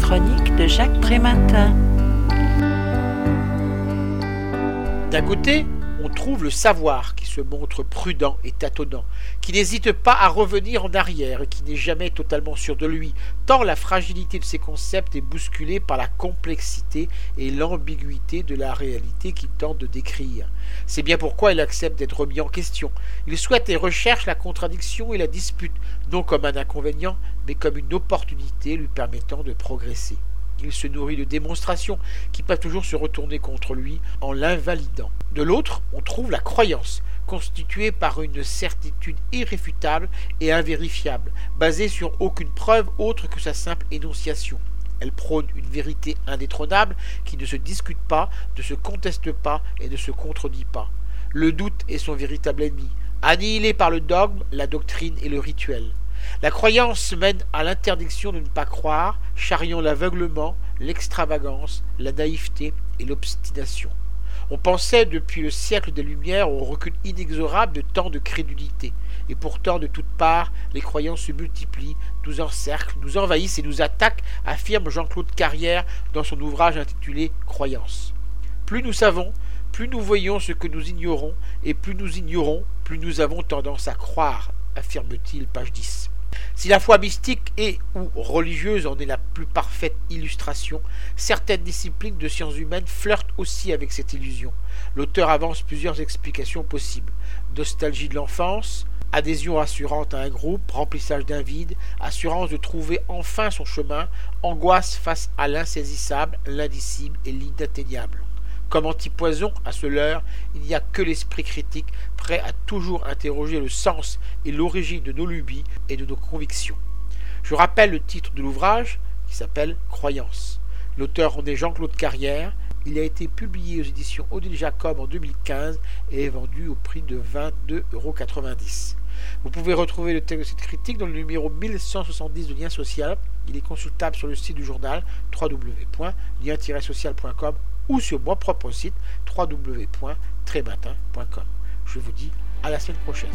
chroniques de Jacques Prématin. D'un côté, on trouve le savoir qui se montre prudent et tâtonnant, qui n'hésite pas à revenir en arrière et qui n'est jamais totalement sûr de lui, tant la fragilité de ses concepts est bousculée par la complexité et l'ambiguïté de la réalité qu'il tente de décrire. C'est bien pourquoi il accepte d'être remis en question. Il souhaite et recherche la contradiction et la dispute, non comme un inconvénient, mais comme une opportunité lui permettant de progresser. Il se nourrit de démonstrations qui peuvent toujours se retourner contre lui en l'invalidant. De l'autre, on trouve la croyance, constituée par une certitude irréfutable et invérifiable, basée sur aucune preuve autre que sa simple énonciation. Elle prône une vérité indétrônable qui ne se discute pas, ne se conteste pas et ne se contredit pas. Le doute est son véritable ennemi, annihilé par le dogme, la doctrine et le rituel. La croyance mène à l'interdiction de ne pas croire, charriant l'aveuglement, l'extravagance, la naïveté et l'obstination. On pensait depuis le siècle des Lumières au recul inexorable de tant de crédulité. Et pourtant, de toutes parts, les croyances se multiplient, nous encerclent, nous envahissent et nous attaquent, affirme Jean-Claude Carrière dans son ouvrage intitulé Croyance. Plus nous savons, plus nous voyons ce que nous ignorons, et plus nous ignorons, plus nous avons tendance à croire, affirme-t-il, page 10. Si la foi mystique et ou religieuse en est la plus parfaite illustration, certaines disciplines de sciences humaines flirtent aussi avec cette illusion. L'auteur avance plusieurs explications possibles. Nostalgie de l'enfance, adhésion assurante à un groupe, remplissage d'un vide, assurance de trouver enfin son chemin, angoisse face à l'insaisissable, l'indicible et l'inatteignable. Comme antipoison à ce leurre, il n'y a que l'esprit critique, prêt à toujours interroger le sens et l'origine de nos lubies et de nos convictions. Je rappelle le titre de l'ouvrage, qui s'appelle Croyance. L'auteur en est Jean-Claude Carrière. Il a été publié aux éditions Odile Jacob en 2015 et est vendu au prix de 22,90 euros. Vous pouvez retrouver le texte de cette critique dans le numéro 1170 de Lien Social. Il est consultable sur le site du journal www.lien-social.com ou sur mon propre site www.trématin.com. Je vous dis à la semaine prochaine.